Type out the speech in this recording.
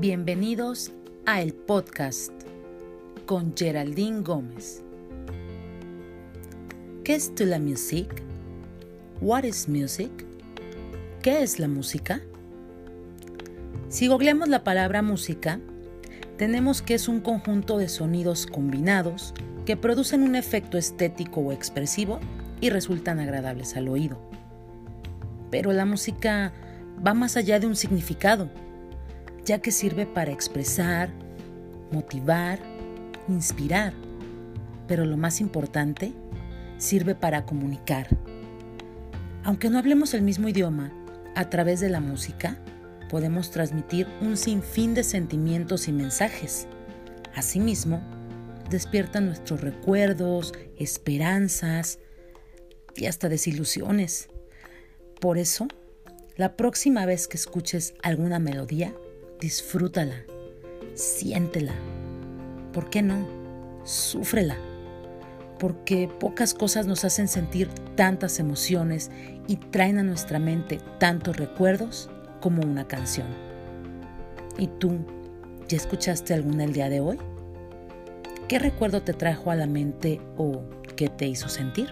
Bienvenidos a el podcast con Geraldine Gómez. ¿Qué es la music? What is music? ¿Qué es la música? Si googleamos la palabra música, tenemos que es un conjunto de sonidos combinados que producen un efecto estético o expresivo y resultan agradables al oído. Pero la música va más allá de un significado ya que sirve para expresar, motivar, inspirar, pero lo más importante, sirve para comunicar. Aunque no hablemos el mismo idioma, a través de la música podemos transmitir un sinfín de sentimientos y mensajes. Asimismo, despiertan nuestros recuerdos, esperanzas y hasta desilusiones. Por eso, la próxima vez que escuches alguna melodía, disfrútala, siéntela. ¿Por qué no? Súfrela. Porque pocas cosas nos hacen sentir tantas emociones y traen a nuestra mente tantos recuerdos como una canción. ¿Y tú, ya escuchaste alguna el día de hoy? ¿Qué recuerdo te trajo a la mente o qué te hizo sentir?